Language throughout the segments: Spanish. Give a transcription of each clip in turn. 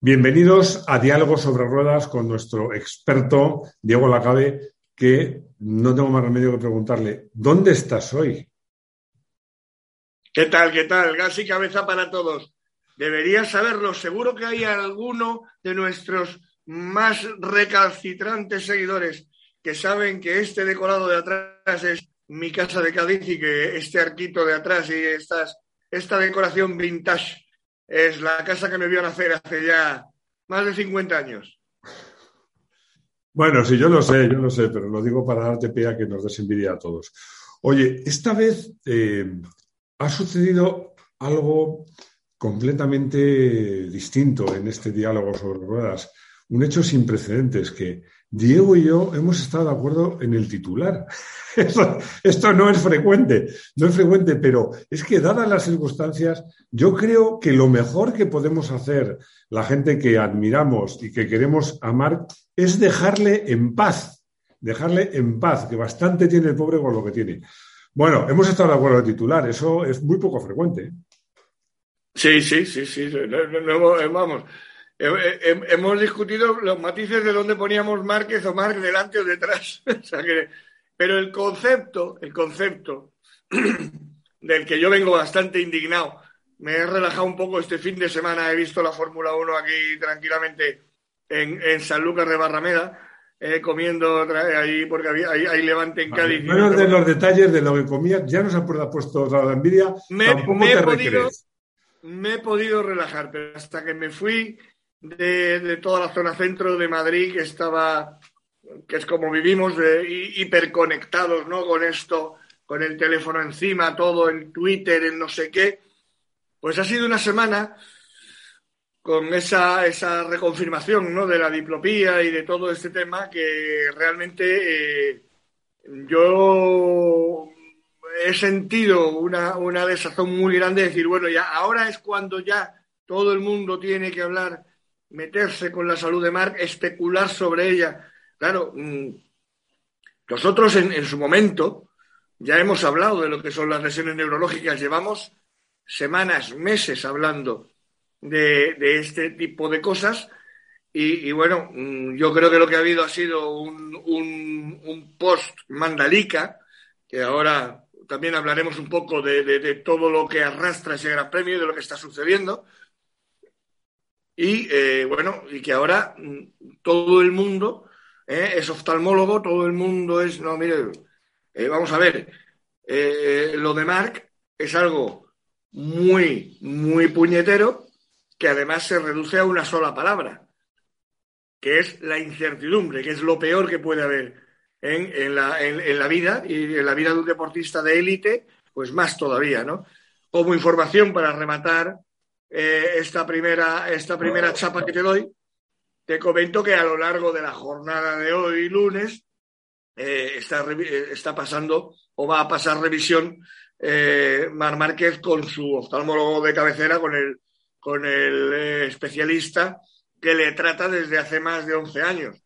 Bienvenidos a Diálogos sobre Ruedas con nuestro experto Diego Lacabe, que no tengo más remedio que preguntarle, ¿dónde estás hoy? ¿Qué tal? ¿Qué tal? Gas y cabeza para todos. Deberías saberlo. Seguro que hay alguno de nuestros más recalcitrantes seguidores que saben que este decorado de atrás es mi casa de Cádiz y que este arquito de atrás y estas, esta decoración vintage es la casa que me vio nacer hace ya más de 50 años. Bueno, sí, yo lo sé, yo lo sé, pero lo digo para darte pie a que nos des envidia a todos. Oye, esta vez eh, ha sucedido algo completamente distinto en este diálogo sobre ruedas, un hecho sin precedentes que Diego y yo hemos estado de acuerdo en el titular. Esto, no es frecuente, no es frecuente, pero es que dadas las circunstancias, yo creo que lo mejor que podemos hacer la gente que admiramos y que queremos amar es dejarle en paz, dejarle en paz, que bastante tiene el pobre con lo que tiene. Bueno, hemos estado de acuerdo en el titular, eso es muy poco frecuente. Sí, sí, sí, sí, vamos hemos discutido los matices de dónde poníamos Márquez o Márquez delante o detrás. pero el concepto, el concepto del que yo vengo bastante indignado, me he relajado un poco este fin de semana, he visto la Fórmula 1 aquí tranquilamente en, San Lucas de Barrameda. Eh, comiendo ahí porque había, ahí, levante en Cádiz. Menos de los detalles de lo que comía, ya nos ha puesto otra la envidia. Me, he podido, me he podido relajar, pero hasta que me fui de, toda la zona centro de Madrid que estaba, que es como vivimos, hiperconectados, ¿no? Con esto, con el teléfono encima, todo en Twitter, en no sé qué. Pues ha sido una semana con esa, esa reconfirmación ¿no? de la diplopía y de todo este tema que realmente eh, yo he sentido una, una desazón muy grande de decir, bueno, ya ahora es cuando ya todo el mundo tiene que hablar meterse con la salud de Mark, especular sobre ella. Claro, mm, nosotros en, su momento ya hemos hablado de lo que son las lesiones neurológicas, llevamos semanas, meses hablando de, este tipo de cosas. Y, bueno, mm, yo creo que lo que ha habido ha sido un, un, post mandalica, que ahora también hablaremos un poco de, de, todo lo que arrastra ese gran premio y de lo que está sucediendo. Y eh, bueno, y que ahora mm, todo el mundo eh, es oftalmólogo, todo el mundo es. No, mire, eh, vamos a ver, lo de Mark es algo muy, muy puñetero que además se reduce a una sola palabra, que es la incertidumbre, que es lo peor que puede haber en, en, la, en, la, vida y en la vida de un deportista de élite, pues más todavía, ¿no? Como información para rematar, eh, esta, primera, esta primera chapa que te doy, te comento que a lo largo de la jornada de hoy, lunes, eh, está, eh, está, pasando o va a pasar revisión Mar Márquez con su oftalmólogo de cabecera, con el, con el especialista que le trata desde hace más de 11 años.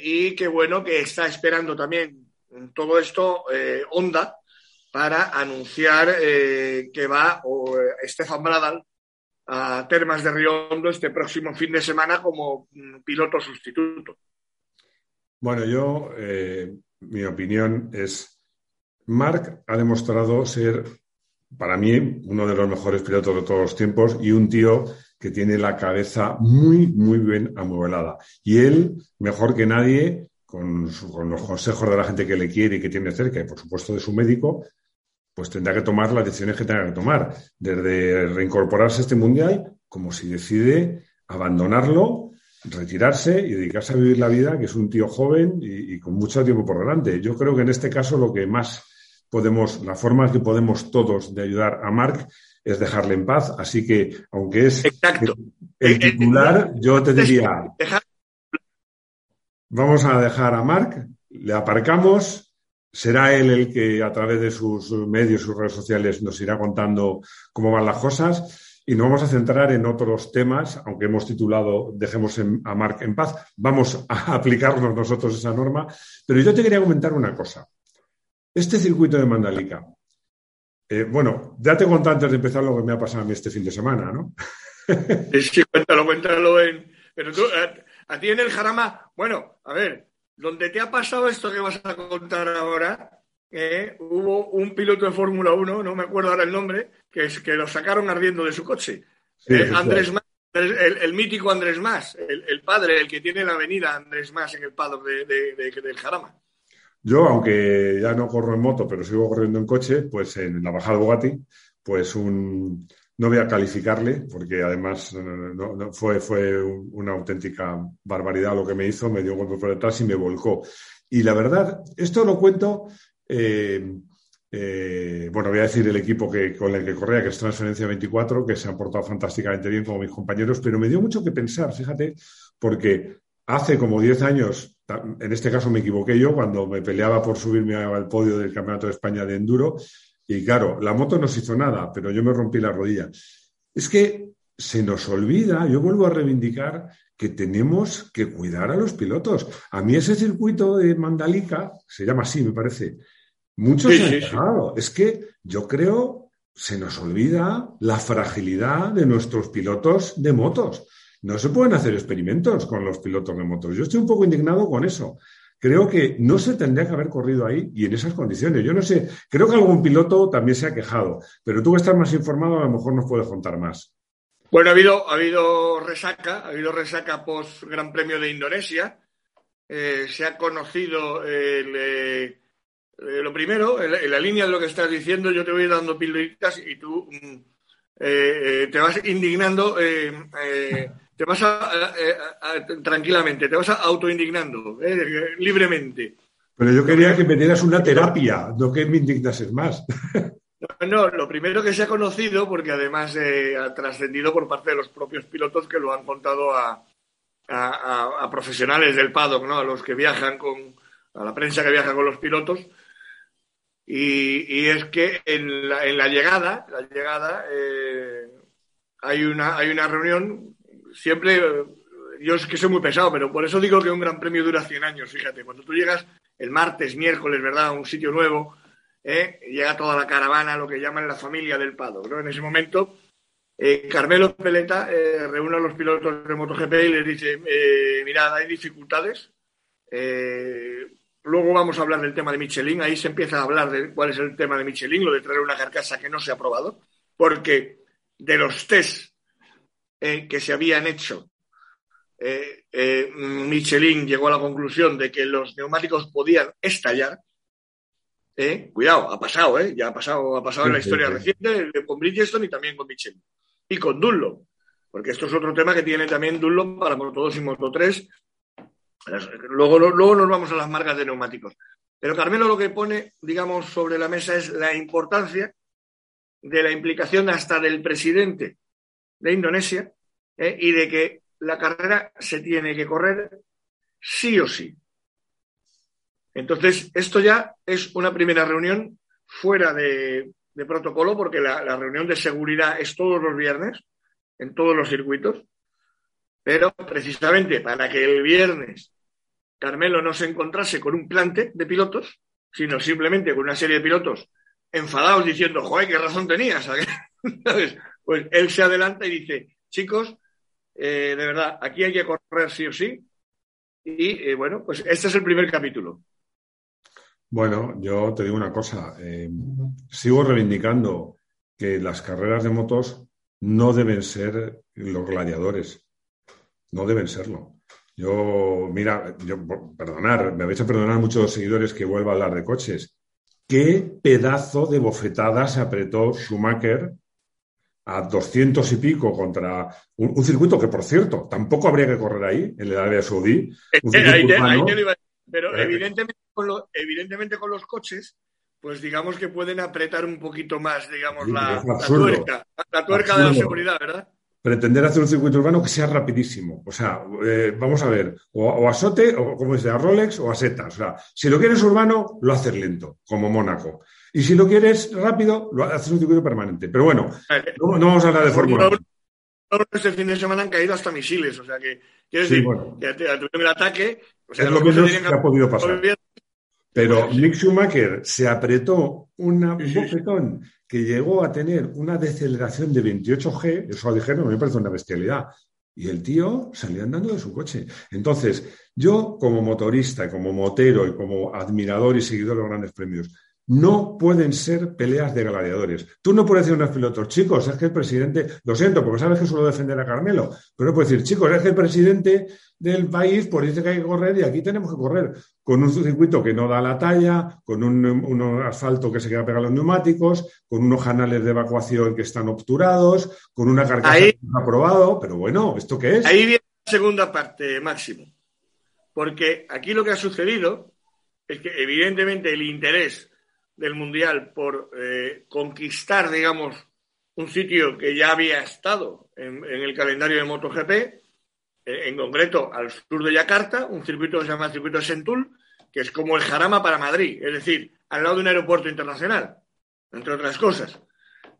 Y qué bueno que está esperando también todo esto Onda para anunciar que va o, Estefan Bradal a Termas de Riondo este próximo fin de semana como mm, piloto sustituto. Bueno, yo, eh, mi opinión es, Marc ha demostrado ser, para mí, uno de los mejores pilotos de todos los tiempos y un tío que tiene la cabeza muy, muy bien amueblada. Y él, mejor que nadie, con, con, los consejos de la gente que le quiere y que tiene cerca, y por supuesto de su médico, pues tendrá que tomar las decisiones que tenga que tomar, desde reincorporarse a este mundial, como si decide abandonarlo, retirarse y dedicarse a vivir la vida, que es un tío joven y, con mucho tiempo por delante. Yo creo que en este caso lo que más podemos, la forma que podemos todos de ayudar a Marc es dejarle en paz. Así que, aunque es Exacto. el, eh, eh, titular, yo te diría, vamos a dejar a Marc, le aparcamos, será él el que a través de sus medios, sus redes sociales, nos irá contando cómo van las cosas. Y nos vamos a centrar en otros temas, aunque hemos titulado Dejemos a Marc en paz. Vamos a aplicarnos nosotros esa norma. Pero yo te quería comentar una cosa. Este circuito de Mandalika. Eh, bueno, ya te conté antes de empezar lo que me ha pasado a mí este fin de semana, ¿no? sí, cuéntalo, cuéntalo en... Pero tú, a, ti en el Jarama, bueno, a ver, donde te ha pasado esto que vas a contar ahora, eh, hubo un piloto de Fórmula 1, no me acuerdo ahora el nombre, que, es, que lo sacaron ardiendo de su coche. Eh, Andrés el, mítico Andrés Más, el, padre, el que tiene la avenida Andrés Más en el paddock de, del Jarama. Yo, aunque ya no corro en moto, pero sigo corriendo en coche, pues en la bajada Bugatti, pues un, no voy a calificarle, porque además no, fue, fue una auténtica barbaridad lo que me hizo, me dio un golpe por detrás y me volcó. Y la verdad, esto lo cuento eh, eh, bueno, voy a decir el equipo que, con el que corría, que es Transferencia 24, que se han portado fantásticamente bien como mis compañeros, pero me dio mucho que pensar, fíjate, porque hace como 10 años, en este caso me equivoqué yo, cuando me peleaba por subirme al podio del Campeonato de España de Enduro, y claro, la moto no se hizo nada, pero yo me rompí la rodilla. Es que se nos olvida, yo vuelvo a reivindicar que tenemos que cuidar a los pilotos. A mí ese circuito de Mandalika, se llama así, me parece, Muchos sí, Es que yo creo se nos olvida la fragilidad de nuestros pilotos de motos. No se pueden hacer experimentos con los pilotos de motos. Yo estoy un poco indignado con eso. Creo que no se tendría que haber corrido ahí y en esas condiciones. Yo no sé, creo que algún piloto también se ha quejado, pero tú que estás más informado a lo mejor nos puedes contar más. Bueno, ha habido, ha habido resaca, ha habido resaca post Gran Premio de Indonesia. Eh, se ha conocido el, eh, eh, lo primero, en la, línea de lo que estás diciendo, yo te voy dando pildoritas y tú mm, te vas indignando, te vas a, tranquilamente, te vas a autoindignando libremente. Pero yo quería que me dieras una terapia, no que me indignases más. No, lo primero que se ha conocido, porque además ha trascendido por parte de los propios pilotos que lo han contado a, a, profesionales del paddock, ¿no? a los que viajan con, a la prensa que viaja con los pilotos, y, es que en la, en la llegada, la llegada eh, hay, una, hay una reunión, siempre, yo es que soy muy pesado, pero por eso digo que un gran premio dura 100 años, fíjate, cuando tú llegas el martes, miércoles, ¿verdad?, a un sitio nuevo, eh, llega toda la caravana, lo que llaman la familia del Pado, ¿no? En ese momento, eh, Carmelo Peleta reúne a los pilotos de MotoGP y les dice, mirad, hay dificultades, Luego vamos a hablar del tema de Michelin. Ahí se empieza a hablar de cuál es el tema de Michelin, lo de traer una carcasa que no se ha probado, porque de los test eh, que se habían hecho, eh, eh, Michelin llegó a la conclusión de que los neumáticos podían estallar. Cuidado, ha pasado, ya ha pasado, ha pasado en la historia reciente con Bridgestone y también con Michelin. Y con Dunlop, porque esto es otro tema que tiene también Dunlop para Moto 2 y Moto 3 Luego, luego nos vamos a las marcas de neumáticos. Pero Carmelo lo que pone, digamos, sobre la mesa es la importancia de la implicación hasta del presidente de Indonesia ¿eh? y de que la carrera se tiene que correr sí o sí. Entonces, esto ya es una primera reunión fuera de, protocolo, porque la reunión de seguridad es todos los viernes, en todos los circuitos, pero precisamente para que el viernes Carmelo no se encontrase con un plante de pilotos, sino simplemente con una serie de pilotos enfadados diciendo, joder, qué razón tenías. Pues él se adelanta y dice, chicos, eh, de verdad, aquí hay que correr sí o sí. Y eh, bueno, pues este es el primer capítulo. Bueno, yo te digo una cosa, eh, sigo reivindicando que las carreras de motos no deben ser los gladiadores, no deben serlo. Yo, mira, yo, perdonar, me vais a perdonar muchos seguidores que vuelva a hablar de coches. ¿Qué pedazo de bofetada se apretó Schumacher a 200 y pico contra un, circuito que, por cierto, tampoco habría que correr ahí, en el área saudí? pero evidentemente, con evidentemente con los coches, pues digamos que pueden apretar un poquito más, digamos, la, tuerca, la tuerca de la seguridad, ¿verdad? Pretender hacer un circuito urbano que sea rapidísimo. O sea, eh, vamos a ver, o, a Sote, o como dice, a Rolex o a Seta. O sea, si lo quieres urbano, lo haces lento, como Mónaco. Y si lo quieres rápido, lo haces un circuito permanente. Pero bueno, no, vamos a hablar de Fórmula 1. Este fin de semana han caído hasta misiles, o sea que, quiero decir, que a tu primer ataque, o sea, es lo menos que ha podido pasar. Pero Mick Schumacher se apretó un bofetón que llegó a tener una deceleración de 28G, eso lo dijeron, me parece una bestialidad. Y el tío salía andando de su coche. Entonces, yo como motorista, como motero y como admirador y seguidor de los grandes premios, no pueden ser peleas de gladiadores. Tú no puedes decir a unos pilotos, chicos, es que el presidente, lo siento, porque sabes que suelo defender a Carmelo, pero no puedes decir, chicos, es que el presidente del país pues dice que hay que correr y aquí tenemos que correr con un circuito que no da la talla, con un, asfalto que se queda pegado a los neumáticos, con unos canales de evacuación que están obturados, con una carcasa que no ha aprobado, pero bueno, ¿esto qué es? Ahí viene la segunda parte, Máximo, porque aquí lo que ha sucedido es que evidentemente el interés del Mundial por eh, conquistar, digamos, un sitio que ya había estado en, el calendario de MotoGP, eh, en concreto al sur de Yakarta, un circuito que se llama circuito Sentul, que es como el Jarama para Madrid, es decir, al lado de un aeropuerto internacional, entre otras cosas.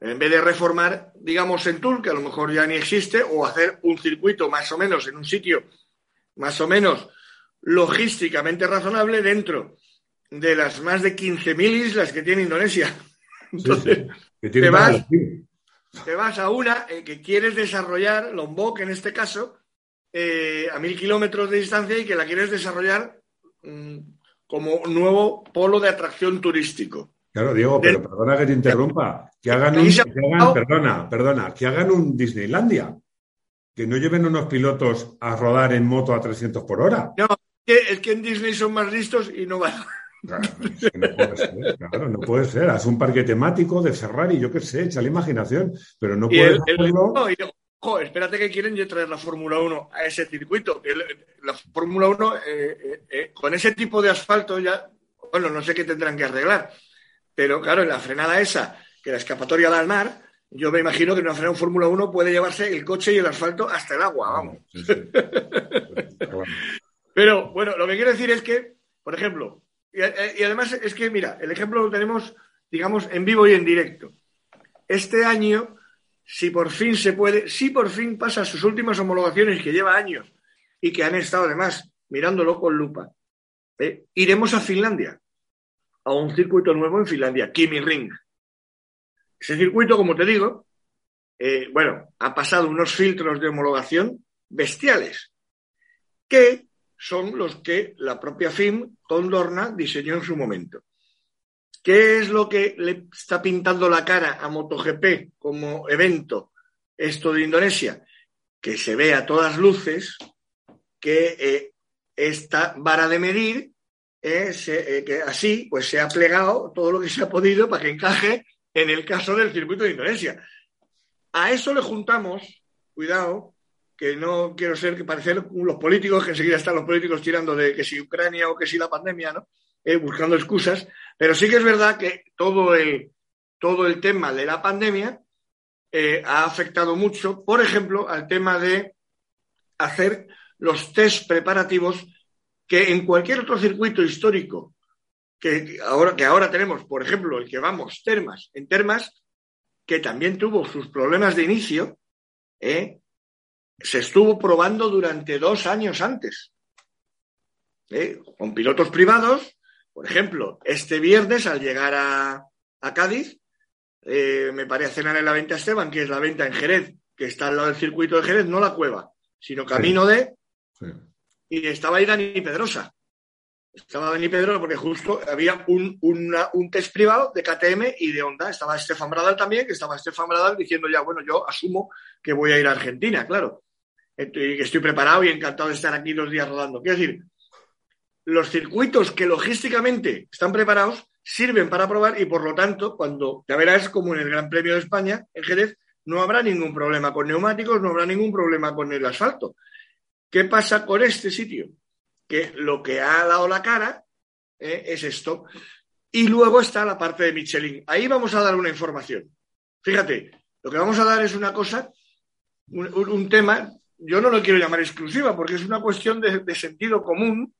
En vez de reformar, digamos, Sentul, que a lo mejor ya ni existe, o hacer un circuito más o menos en un sitio más o menos logísticamente razonable dentro de las más de 15.000 islas que tiene Indonesia. Entonces, te, vas, a una eh, que quieres desarrollar, Lombok en este caso, eh, a mil kilómetros de distancia y que la quieres desarrollar mm, como nuevo polo de atracción turístico. Claro, Diego, pero perdona que te interrumpa. Que hagan un, perdona, perdona, que hagan un Disneylandia. Que no lleven unos pilotos a rodar en moto a 300 por hora. No, es que en Disney son más listos y no van. Claro, no puede ser, Haz un parque temático de Ferrari, yo qué sé, echa la imaginación, pero no puede espérate que quieren traer la Fórmula 1 a ese circuito. La Fórmula 1, eh, eh, eh, con ese tipo de asfalto ya, bueno, no sé qué tendrán que arreglar, pero claro, en la frenada esa, que la escapatoria da al mar, yo me imagino que en una frenada Fórmula 1 puede llevarse el coche y el asfalto hasta el agua, vamos. pero bueno, lo que quiero decir es que, por ejemplo, y, además es que, mira, el ejemplo lo tenemos, digamos, en vivo y en directo. Este año, si por fin se puede, si por fin pasa sus últimas homologaciones, que lleva años y que han estado además mirándolo con lupa, ¿eh? iremos a Finlandia, a un circuito nuevo en Finlandia, Kimi Ring. Ese circuito, como te digo, eh, bueno, ha pasado unos filtros de homologación bestiales, que son los que la propia FIM, Tondorna, diseñó en su momento. ¿Qué es lo que le está pintando la cara a MotoGP como evento esto de Indonesia? Que se ve a todas luces que eh, esta vara de medir, eh, eh, que así pues se ha plegado todo lo que se ha podido para que encaje en el caso del circuito de Indonesia. A eso le juntamos, cuidado, que no quiero ser que parecer los políticos, que enseguida están los políticos tirando de que si Ucrania o que si la pandemia, ¿no? Eh, buscando excusas, pero sí que es verdad que todo el, todo el tema de la pandemia eh, ha afectado mucho, por ejemplo, al tema de hacer los test preparativos que en cualquier otro circuito histórico que ahora, que ahora tenemos, por ejemplo, el que vamos, Termas, en Termas, que también tuvo sus problemas de inicio, ¿eh? Se estuvo probando durante dos años antes, ¿eh? con pilotos privados. Por ejemplo, este viernes al llegar a, Cádiz, eh, me paré a cenar en la venta Esteban, que es la venta en Jerez, que está al lado del circuito de Jerez, no la cueva, sino camino de... Y estaba ahí Dani Pedrosa. Estaba Dani Pedrosa porque justo había un, un test privado de KTM y de Honda. Estaba Estefan Bradal también, que estaba Estefan Bradal diciendo ya, bueno, yo asumo que voy a ir a Argentina, claro que estoy preparado y encantado de estar aquí dos días rodando. Quiero decir, los circuitos que logísticamente están preparados sirven para probar y por lo tanto, cuando ya verás como en el Gran Premio de España, en Jerez, no habrá ningún problema con neumáticos, no habrá ningún problema con el asfalto. ¿Qué pasa con este sitio? Que lo que ha dado la cara eh, es esto. Y luego está la parte de Michelin. Ahí vamos a dar una información. Fíjate, lo que vamos a dar es una cosa, un tema yo no lo quiero llamar exclusiva porque es una cuestión de, sentido común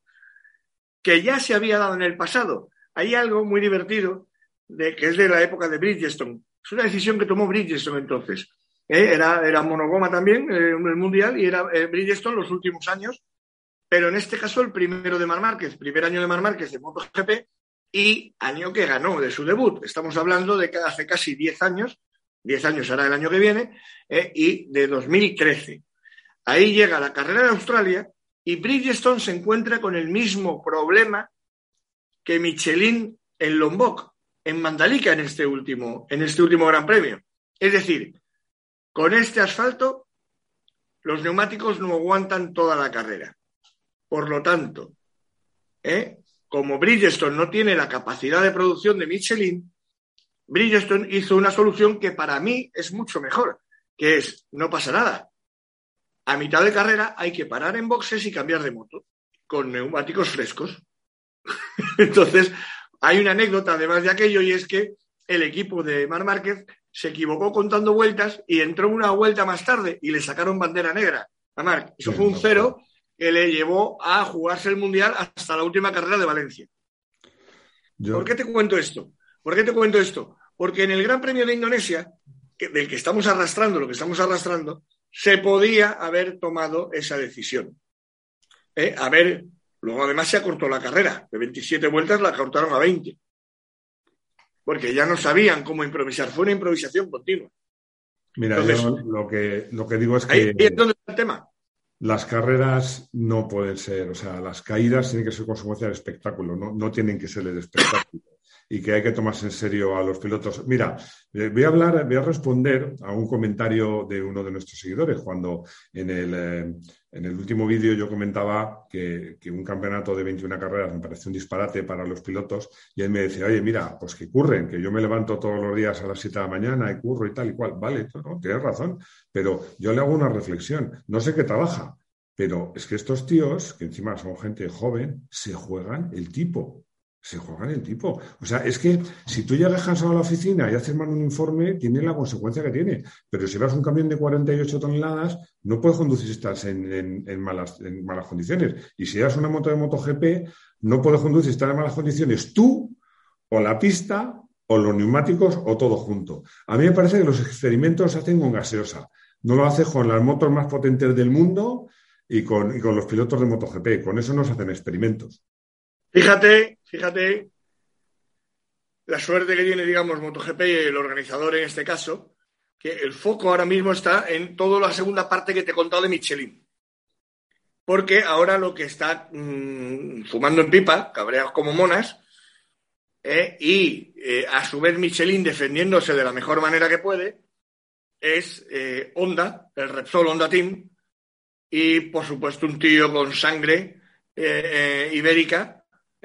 que ya se había dado en el pasado. Hay algo muy divertido de, que es de la época de Bridgestone. Es una decisión que tomó Bridgestone entonces. ¿eh? Era, era monogoma también eh, el Mundial y era eh, Bridgestone los últimos años, pero en este caso el primero de Mar Márquez, primer año de Mar Márquez de MotoGP, y año que ganó de su debut. Estamos hablando de que hace casi 10 años, 10 años será el año que viene, eh, y de 2013. Ahí llega la carrera de Australia y Bridgestone se encuentra con el mismo problema que Michelin en Lombok, en Mandalika en este último, en este último Gran Premio. Es decir, con este asfalto los neumáticos no aguantan toda la carrera. Por lo tanto, ¿eh? como Bridgestone no tiene la capacidad de producción de Michelin, Bridgestone hizo una solución que para mí es mucho mejor, que es, no pasa nada. A mitad de carrera hay que parar en boxes y cambiar de moto, con neumáticos frescos. Entonces, hay una anécdota además de aquello y es que el equipo de Mar Márquez se equivocó contando vueltas y entró una vuelta más tarde y le sacaron bandera negra a Marc. Eso fue un cero que le llevó a jugarse el Mundial hasta la última carrera de Valencia. ¿Por qué te cuento esto? ¿Por qué te cuento esto? Porque en el Gran Premio de Indonesia, del que estamos arrastrando, lo que estamos arrastrando, se podía haber tomado esa decisión. ¿Eh? A ver, luego además se acortó la carrera, de 27 vueltas la acortaron a 20. Porque ya no sabían cómo improvisar, fue una improvisación continua. Mira, yo lo que, lo que digo es que. Ahí es donde está el tema. Las carreras no pueden ser, o sea, las caídas tienen que ser consecuencia del espectáculo, no, no tienen que ser el espectáculo y que hay que tomarse en serio a los pilotos. Mira, eh, voy a hablar, voy a responder a un comentario de uno de nuestros seguidores, cuando en el, eh, en el último vídeo yo comentaba que, un campeonato de 21 carreras me parece un disparate para los pilotos y él me decía, oye, mira, pues que curren, que yo me levanto todos los días a las 7 de la mañana y curro y tal y cual. Vale, no, tienes razón, pero yo le hago una reflexión. No sé qué trabaja, pero es que estos tíos, que encima son gente joven, se juegan el tipo se juega el tipo. O sea, es que si tú llegas cansado a la oficina y haces mal un informe, tiene la consecuencia que tiene. Pero si vas un camión de 48 toneladas, no puedes conducir estás en, malas, en malas condiciones. Y si llevas una moto de MotoGP, no puedes conducir estás en malas condiciones tú, o la pista, o los neumáticos, o todo junto. A mí me parece que los experimentos se hacen con gaseosa. No lo haces con las motos más potentes del mundo y con, y con los pilotos de MotoGP. Con eso no se hacen experimentos. Fíjate, fíjate la suerte que tiene, digamos, MotoGP y el organizador en este caso, que el foco ahora mismo está en toda la segunda parte que te he contado de Michelin. Porque ahora lo que está mm, fumando en pipa, cabreados como monas, eh, y eh, a su vez Michelin defendiéndose de la mejor manera que puede, es eh, Honda, el Repsol Honda Team, y por supuesto un tío con sangre ibérica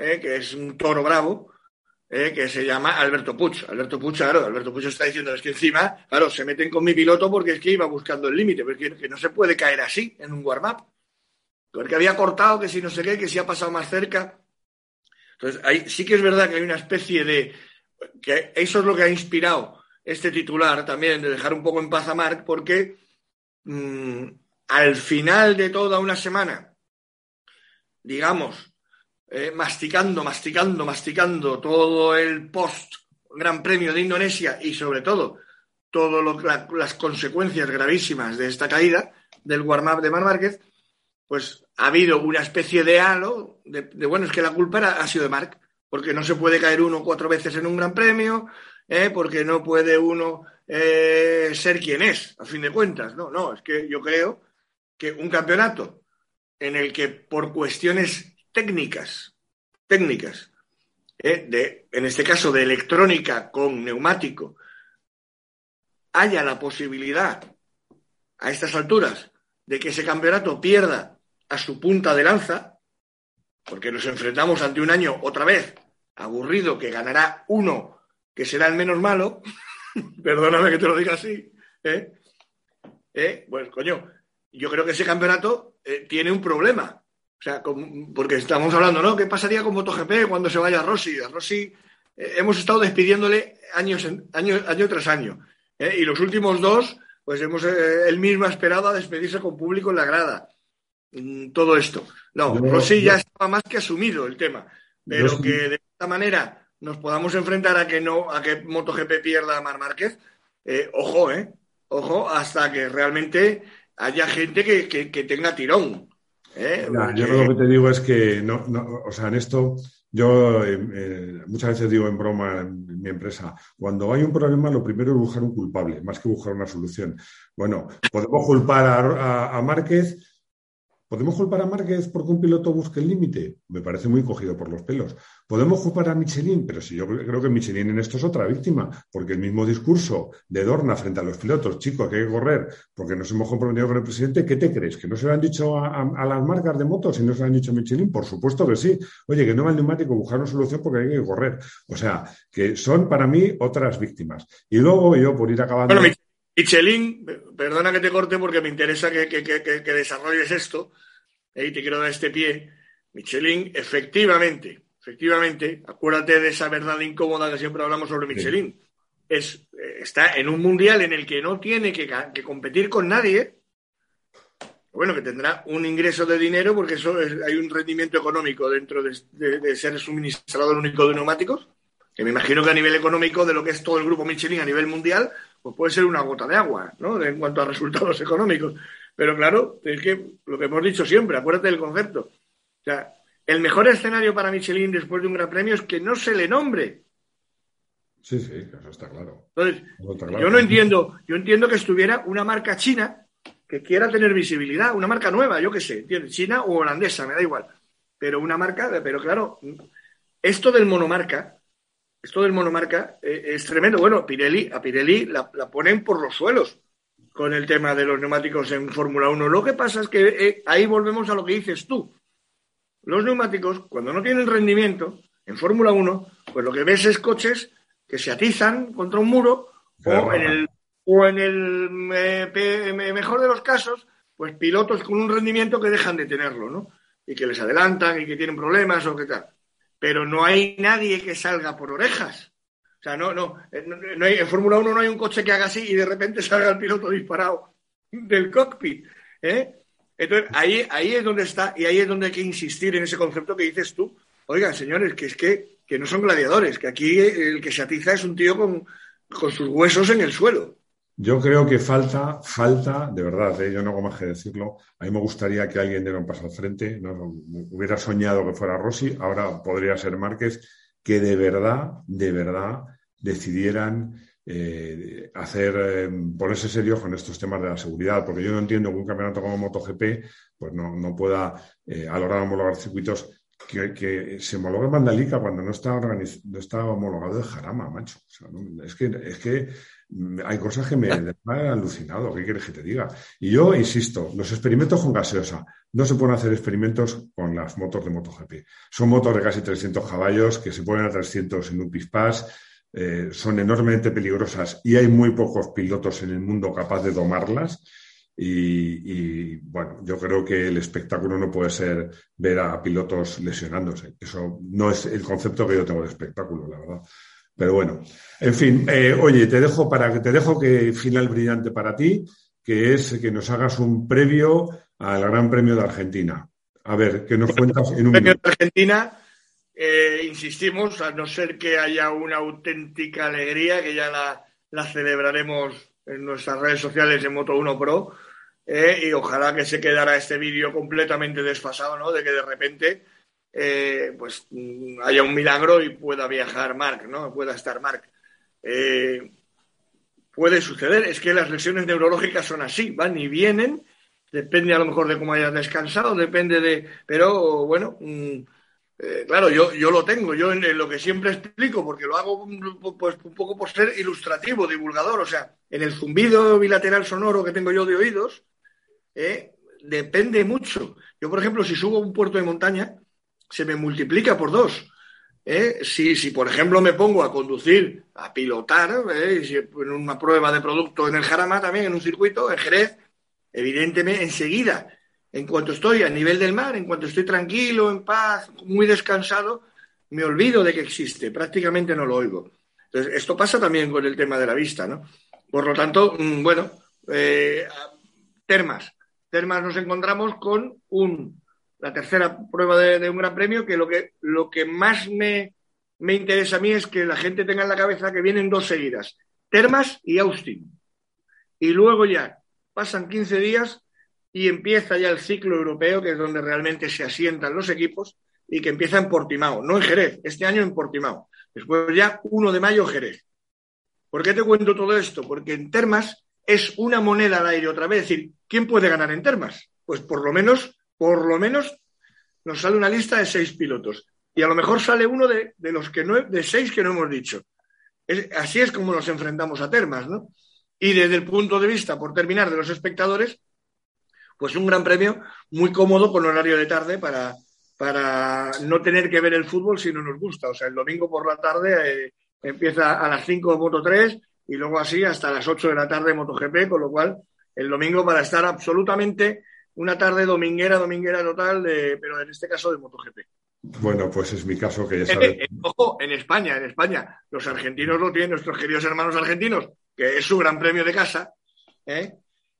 eh, que es un toro bravo, eh, que se llama Alberto Puch. Alberto Puch, claro, Alberto Puch está diciendo, es que encima, claro, se meten con mi piloto porque es que iba buscando el límite, porque que no se puede caer así en un warm-up. Porque había cortado, que si no sé qué, que si ha pasado más cerca. Entonces, sí que es verdad que hay una especie de... que eso es lo que ha inspirado este titular también, de dejar un poco en paz a Marc, porque mm, al final de toda una semana, digamos, eh, masticando, masticando, masticando todo el post Gran Premio de Indonesia y sobre todo todas las consecuencias gravísimas de esta caída del warm-up de Mar Márquez, pues ha habido una especie de halo de, bueno, es que la culpa ha sido de Marc, porque no se puede caer uno cuatro veces en un Gran Premio, eh, porque no puede uno eh, ser quien es, a fin de cuentas. No, no, es que yo creo que un campeonato en el que por cuestiones técnicas, técnicas, ¿eh? de, en este caso de electrónica con neumático, haya la posibilidad a estas alturas de que ese campeonato pierda a su punta de lanza, porque nos enfrentamos ante un año otra vez aburrido que ganará uno que será el menos malo, perdóname que te lo diga así, ¿eh? ¿Eh? pues coño, yo creo que ese campeonato tiene un problema, o sea, porque estamos hablando, ¿no? ¿Qué pasaría con MotoGP cuando se vaya Rossi? A Rossi eh, hemos estado despidiéndole años, año, año tras año. ¿eh? Y los últimos dos, pues hemos, eh, él mismo ha esperado a despedirse con público en la grada. Mm, todo esto. No, Rossi ya estaba más que asumido el tema. Pero que de esta manera nos podamos enfrentar a que no, a que MotoGP pierda a Mar Márquez, ojo, ¿eh? Ojo, hasta que realmente haya gente que tenga tirón. ¿Eh? yo lo que te digo es que, no, o sea, en esto, yo eh, eh, muchas veces digo en broma en, mi empresa, cuando hay un problema, lo primero es buscar un culpable, más que buscar una solución. Bueno, podemos culpar a Márquez ¿Podemos culpar a Márquez porque un piloto busque el límite? Me parece muy cogido por los pelos. ¿Podemos culpar a Michelin? Pero si yo creo que Michelin en esto es otra víctima, porque el mismo discurso de Dorna frente a los pilotos, chicos, que hay que correr porque nos hemos comprometido con el presidente, ¿qué te crees? ¿Que no se lo han dicho a, las marcas de motos y no se lo han dicho a Michelin? Por supuesto que sí. Oye, que no va el neumático, buscar una solución porque hay que correr. O sea, que son para mí otras víctimas. Y luego yo, por ir acabando. Michelin, perdona que te corte porque me interesa que, desarrolles esto, eh, y te quiero dar este pie. Michelin, efectivamente, efectivamente, acuérdate de esa verdad incómoda que siempre hablamos sobre Michelin. Es, eh, está en un mundial en el que no tiene que, competir con nadie. Bueno, que tendrá un ingreso de dinero porque eso hay un rendimiento económico dentro de, de ser suministrador único de neumáticos, que me imagino que a nivel económico de lo que es todo el grupo Michelin a nivel mundial, pues puede ser una gota de agua, ¿no? En cuanto a resultados económicos. Pero claro, es que lo que hemos dicho siempre, acuérdate del concepto. O sea, el mejor escenario para Michelin después de un gran premio es que no se le nombre. Sí, sí, eso está claro. Entonces, yo no entiendo, yo entiendo que estuviera una marca china que quiera tener visibilidad, una marca nueva, yo qué sé, china o holandesa, me da igual. Pero una marca, pero claro, esto del monomarca, esto del monomarca eh, es tremendo. Bueno, Pirelli, a Pirelli la, ponen por los suelos con el tema de los neumáticos en Fórmula 1. Lo que pasa es que eh, ahí volvemos a lo que dices tú. Los neumáticos, cuando no tienen rendimiento en Fórmula 1, pues lo que ves es coches que se atizan contra un muro o en el, o en el mejor de los casos, pues pilotos con un rendimiento que dejan de tenerlo, ¿no? Y que les adelantan y que tienen problemas o qué tal pero no hay nadie que salga por orejas. O sea, no, no, eh, no, hay, en Fórmula 1 no hay un coche que haga así y de repente salga el piloto disparado del cockpit. ¿eh? Entonces, ahí, ahí es donde está, y ahí es donde hay que insistir en ese concepto que dices tú. Oigan, señores, que es que, que no son gladiadores, que aquí el que se atiza es un tío con, con sus huesos en el suelo. Yo creo que falta, falta, de verdad, ¿eh? yo no hago más que decirlo. A mí me gustaría que alguien diera un paso al frente. No, hubiera soñado que fuera Rossi, ahora podría ser Márquez, que de verdad, de verdad decidieran eh, hacer, eh, ponerse serios con estos temas de la seguridad, porque yo no entiendo que un campeonato como MotoGP pues no, no pueda a la hora de homologar circuitos que, se homologue Mandalika cuando no está, no está homologado de Jarama, macho. es que, es que hay cosas que me han alucinado, ¿qué quieres que te diga? Y yo insisto, los experimentos con gaseosa, no se pueden hacer experimentos con las motos de MotoGP. Son motos de casi 300 caballos que se ponen a 300 en un pispás, eh, son enormemente peligrosas y hay muy pocos pilotos en el mundo capaz de domarlas. Y, bueno, yo creo que el espectáculo no puede ser ver a pilotos lesionándose. Eso no es el concepto que yo tengo de espectáculo, la verdad. Pero bueno, en fin, eh, oye, te dejo para que te dejo que final brillante para ti, que es que nos hagas un previo al Gran Premio de Argentina. A ver, que nos cuentas en un Premio de Argentina, eh, insistimos, a no ser que haya una auténtica alegría, que ya la, celebraremos en nuestras redes sociales de Moto 1 Pro, eh, y ojalá que se quedara este vídeo completamente desfasado, ¿no? De que de repente eh, pues mm, haya un milagro y pueda viajar Mark, ¿no? Pueda estar Mark. Eh, puede suceder, es que las lesiones neurológicas son así, van y vienen, depende a lo mejor de cómo hayas descansado, depende de, pero bueno, mm, eh, claro, yo, yo lo tengo, yo en, lo que siempre explico, porque lo hago pues, un poco por ser ilustrativo, divulgador, o sea, en el zumbido bilateral sonoro que tengo yo de oídos, depende mucho. Yo, por ejemplo, si subo a un puerto de montaña, se me multiplica por dos. ¿eh? Si, si, por ejemplo, me pongo a conducir, a pilotar, ¿eh? en una prueba de producto en el Jarama también, en un circuito, en Jerez, evidentemente, enseguida, en cuanto estoy a nivel del mar, en cuanto estoy tranquilo, en paz, muy descansado, me olvido de que existe, prácticamente no lo oigo. Entonces, esto pasa también con el tema de la vista, ¿no? Por lo tanto, mm, bueno, eh, termas. Termas nos encontramos con un la tercera prueba de, un gran premio, que lo que, lo que más me, me interesa a mí es que la gente tenga en la cabeza que vienen dos seguidas, Termas y Austin. Y luego ya pasan 15 días y empieza ya el ciclo europeo, que es donde realmente se asientan los equipos y que empieza en Portimao, no en Jerez, este año en Portimao. Después ya 1 de mayo Jerez. ¿Por qué te cuento todo esto? Porque en Termas es una moneda al aire otra vez. Es decir, ¿quién puede ganar en Termas? Pues por lo menos, por lo menos nos sale una lista de seis pilotos. Y a lo mejor sale uno de, los que no, de seis que no hemos dicho. así es como nos enfrentamos a Termas, ¿no? Y desde el punto de vista, por terminar, de los espectadores, pues un gran premio muy cómodo con horario de tarde para, para no tener que ver el fútbol si no nos gusta. O sea, el domingo por la tarde eh, empieza a las 5 Moto 3 y luego así hasta las 8 de la tarde MotoGP, con lo cual el domingo para estar absolutamente una tarde dominguera, dominguera total, pero en este caso de MotoGP. Bueno, pues es mi caso que ya sabes. ojo, en España, en España, los argentinos lo tienen, nuestros queridos hermanos argentinos, que es su gran premio de casa, ¿eh?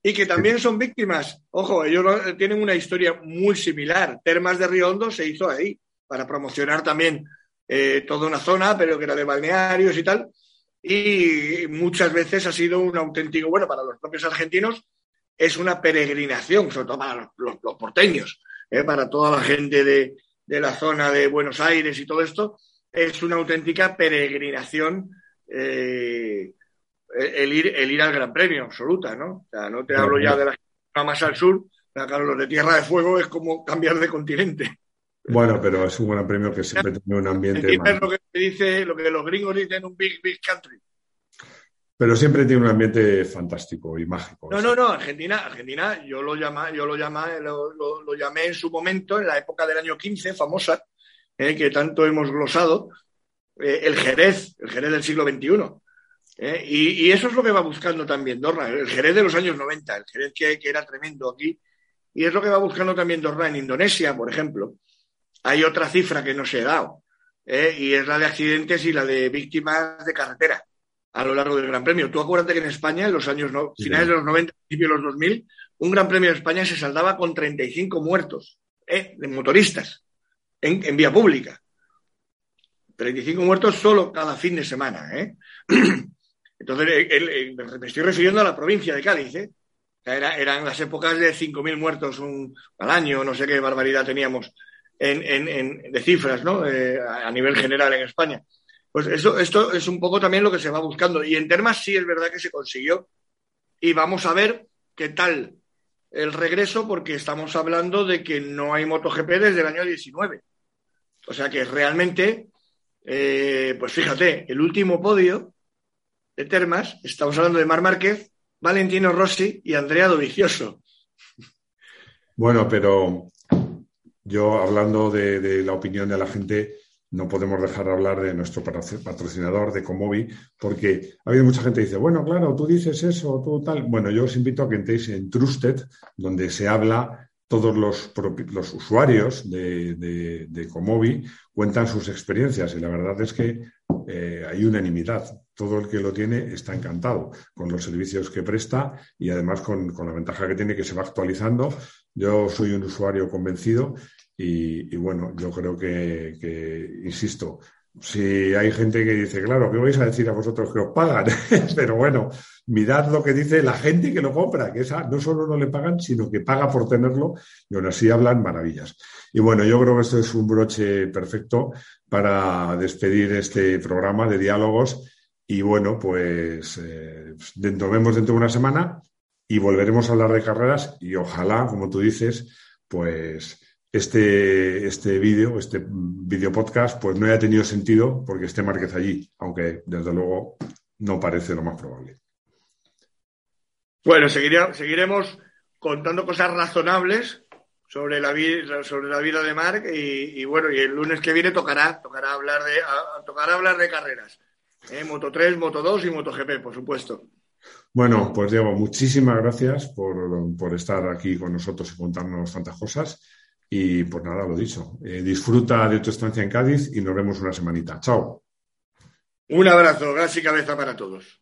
y que también son víctimas. Ojo, ellos tienen una historia muy similar. Termas de Río Hondo se hizo ahí para promocionar también eh, toda una zona, pero que era de balnearios y tal. Y muchas veces ha sido un auténtico, bueno, para los propios argentinos, es una peregrinación, sobre todo para los, porteños, ¿eh? para toda la gente de, la zona de Buenos Aires y todo esto, es una auténtica peregrinación eh, el, ir, el ir al Gran Premio, absoluta, ¿no? O sea, no te hablo ya de la más al sur, claro, los de Tierra de Fuego es como cambiar de continente. Bueno, pero es un gran premio que siempre tiene un ambiente. Es lo que dice, lo que los gringos dicen un big, big country. Pero siempre tiene un ambiente fantástico y mágico. No, no, no, Argentina, Argentina, yo lo llama, yo lo llama, lo, lo, llamé en su momento, en la época del año 15, famosa, eh, que tanto hemos glosado, eh, el Jerez, el Jerez del siglo XXI. Eh, y, y, eso es lo que va buscando también Dorna, el Jerez de los años 90, el Jerez que, que era tremendo aquí. Y es lo que va buscando también Dorna en Indonesia, por ejemplo hay otra cifra que no se ha dado, ¿eh? y es la de accidentes y la de víctimas de carretera a lo largo del Gran Premio. Tú acuérdate que en España, en los años finales de los 90, principios de los 2000, un Gran Premio de España se saldaba con 35 muertos ¿eh? de motoristas en, vía pública. 35 muertos solo cada fin de semana. ¿eh? Entonces, me estoy refiriendo a la provincia de Cádiz. ¿eh? eran las épocas de 5.000 muertos al año, no sé qué barbaridad teníamos de cifras, ¿no? Eh, a nivel general en España. Pues eso, esto es un poco también lo que se va buscando. Y en Termas sí es verdad que se consiguió. Y vamos a ver qué tal el regreso, porque estamos hablando de que no hay MotoGP desde el año 19. O sea que realmente, eh, pues fíjate, el último podio de Termas, estamos hablando de Mar Márquez, Valentino Rossi y Andrea Dovizioso. Bueno, pero yo, hablando de, la opinión de la gente, no podemos dejar de hablar de nuestro patrocinador, de Comovi, porque ha habido mucha gente que dice, bueno, claro, tú dices eso, tú tal. Bueno, yo os invito a que entréis en Trusted, donde se habla, todos los, los usuarios de, de, Comovi cuentan sus experiencias y la verdad es que eh, hay unanimidad. Todo el que lo tiene está encantado con los servicios que presta y además con, con la ventaja que tiene que se va actualizando yo soy un usuario convencido y, bueno, yo creo que, insisto, si hay gente que dice, claro, ¿qué vais a decir a vosotros que os pagan? Pero bueno, mirad lo que dice la gente que lo compra, que esa no solo no le pagan, sino que paga por tenerlo y aún así hablan maravillas. Y bueno, yo creo que esto es un broche perfecto para despedir este programa de diálogos. Y bueno, pues eh, nos vemos dentro de una semana y volveremos a hablar de carreras y ojalá, como tú dices, pues este, este vídeo, este vídeo podcast, pues no haya tenido sentido porque esté Márquez allí, aunque desde luego no parece lo más probable. Bueno, seguiremos contando cosas razonables sobre la vida, sobre la vida de Marc y, bueno, y el lunes que viene tocará, tocará hablar de, tocará hablar de carreras. ¿eh? Moto 3, Moto 2 y Moto GP, por supuesto. Bueno, pues Diego, muchísimas gracias por, estar aquí con nosotros y contarnos tantas cosas. Y pues nada, lo dicho. Eh, disfruta de tu estancia en Cádiz y nos vemos una semanita. Chao. Un abrazo, gas y cabeza para todos.